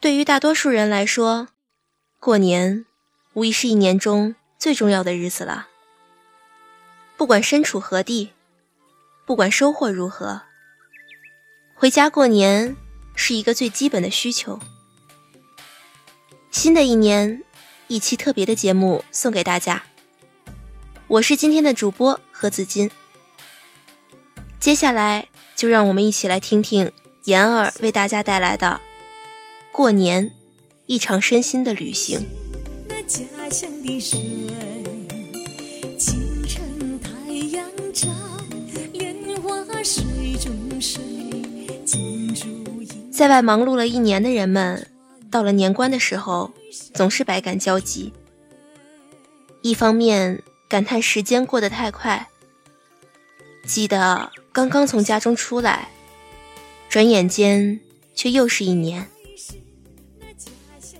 对于大多数人来说，过年无疑是一年中最重要的日子了。不管身处何地，不管收获如何，回家过年是一个最基本的需求。新的一年，一期特别的节目送给大家。我是今天的主播何子金。接下来就让我们一起来听听妍儿为大家带来的。过年，一场身心的旅行。在外忙碌了一年的人们，到了年关的时候，总是百感交集。一方面感叹时间过得太快，记得刚刚从家中出来，转眼间却又是一年。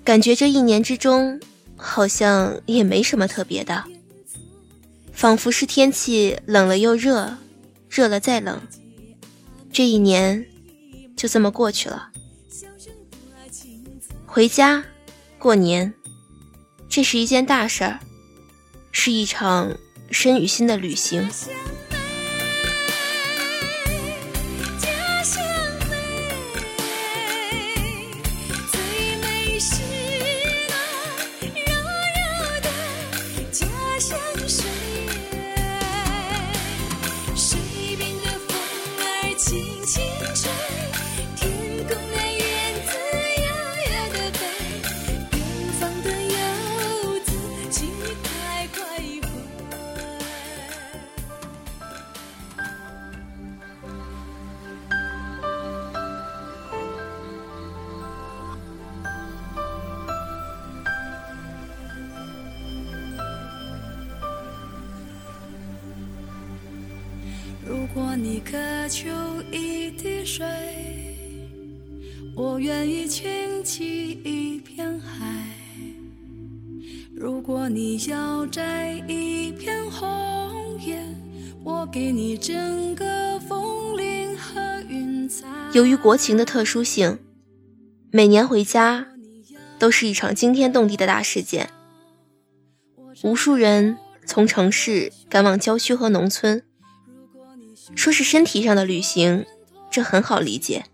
感觉这一年之中，好像也没什么特别的，仿佛是天气冷了又热，热了再冷，这一年就这么过去了。回家过年，这是一件大事儿，是一场身与心的旅行。如果你渴求一滴水，我愿意倾起一片海；如果你要摘一片红叶，我给你整个枫林和云彩。由于国情的特殊性，每年回家都是一场惊天动地的大事件。无数人从城市赶往郊区和农村。说是身体上的旅行，这很好理解。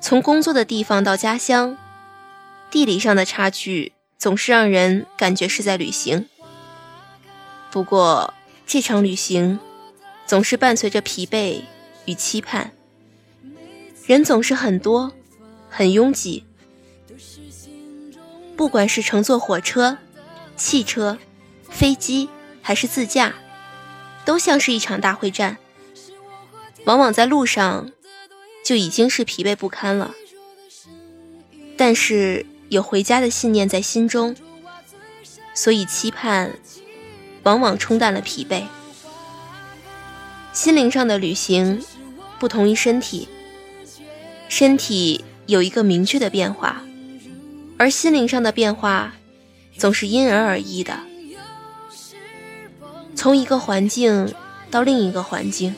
从工作的地方到家乡，地理上的差距总是让人感觉是在旅行。不过，这场旅行总是伴随着疲惫与期盼。人总是很多，很拥挤。不管是乘坐火车、汽车、飞机，还是自驾。都像是一场大会战，往往在路上就已经是疲惫不堪了。但是有回家的信念在心中，所以期盼往往冲淡了疲惫。心灵上的旅行不同于身体，身体有一个明确的变化，而心灵上的变化总是因人而异的。从一个环境到另一个环境，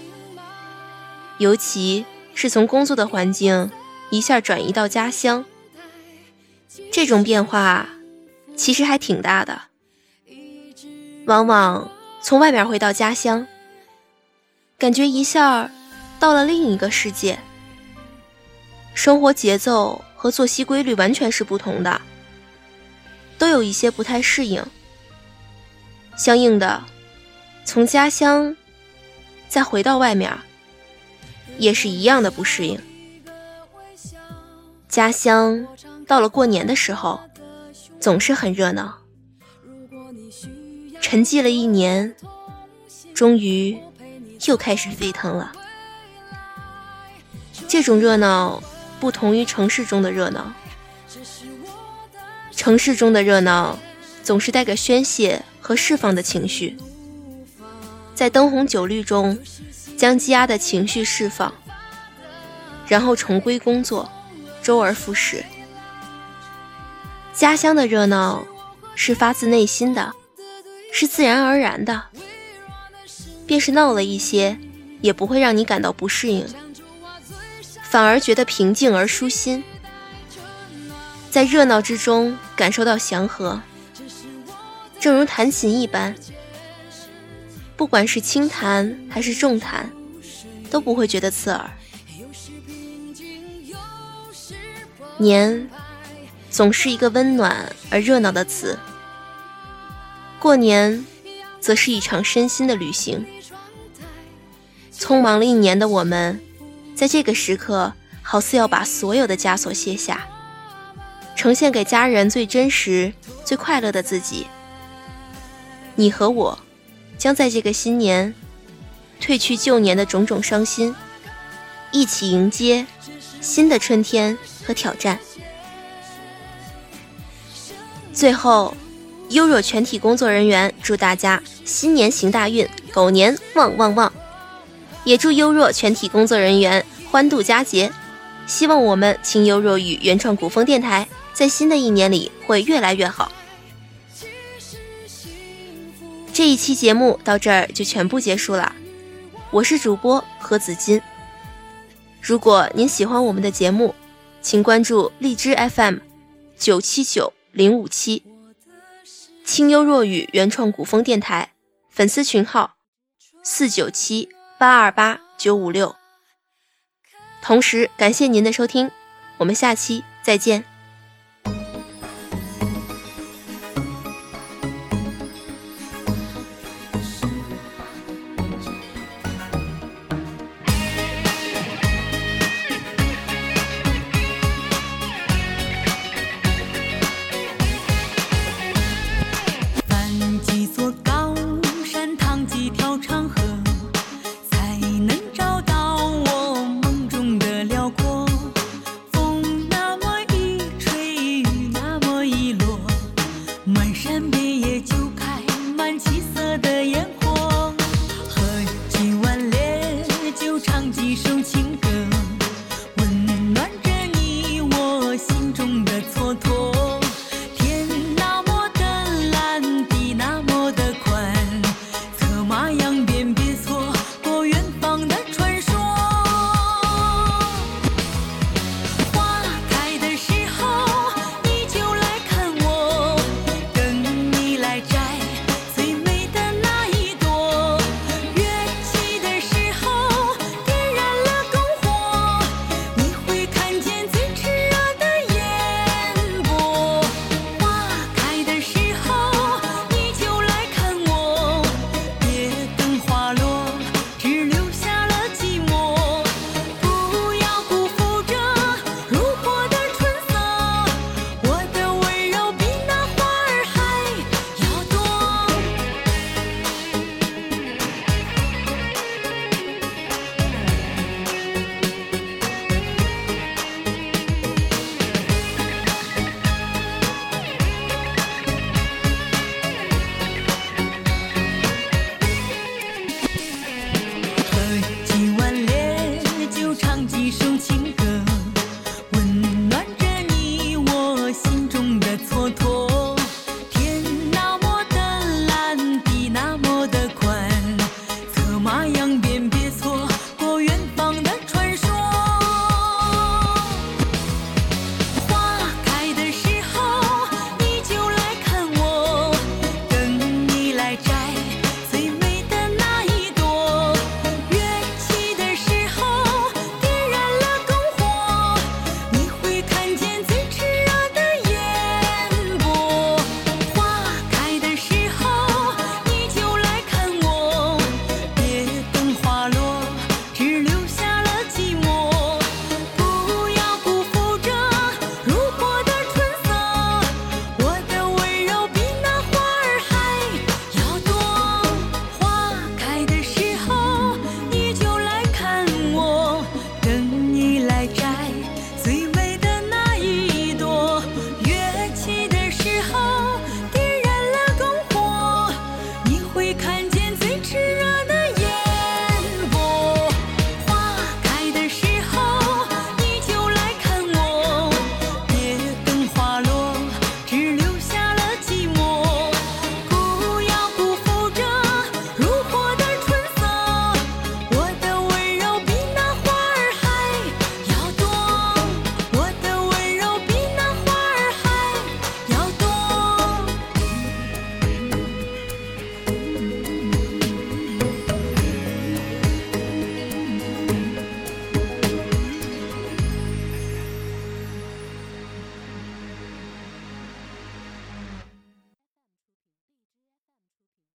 尤其是从工作的环境一下转移到家乡，这种变化其实还挺大的。往往从外面回到家乡，感觉一下到了另一个世界，生活节奏和作息规律完全是不同的，都有一些不太适应，相应的。从家乡再回到外面，也是一样的不适应。家乡到了过年的时候，总是很热闹。沉寂了一年，终于又开始沸腾了。这种热闹不同于城市中的热闹，城市中的热闹总是带着宣泄和释放的情绪。在灯红酒绿中，将积压的情绪释放，然后重归工作，周而复始。家乡的热闹是发自内心的，是自然而然的，便是闹了一些，也不会让你感到不适应，反而觉得平静而舒心，在热闹之中感受到祥和，正如弹琴一般，不管是轻弹还是重弹，都不会觉得刺耳。年，总是一个温暖而热闹的词。过年，则是一场身心的旅行。匆忙了一年的我们，在这个时刻，好似要把所有的枷锁卸下，呈现给家人最真实、最快乐的自己。你和我，将在这个新年，褪去旧年的种种伤心，一起迎接新的春天和挑战。最后。优若全体工作人员祝大家新年行大运，狗年旺旺旺！也祝优若全体工作人员欢度佳节。希望我们清幽若雨原创古风电台在新的一年里会越来越好。这一期节目到这儿就全部结束了，我是主播何子金。如果您喜欢我们的节目，请关注荔枝 FM 九七九零五七。清幽若雨原创古风电台粉丝群号：四九七八二八九五六。同时感谢您的收听，我们下期再见。漫山遍野就开满七色的烟火喝几碗烈酒唱几首情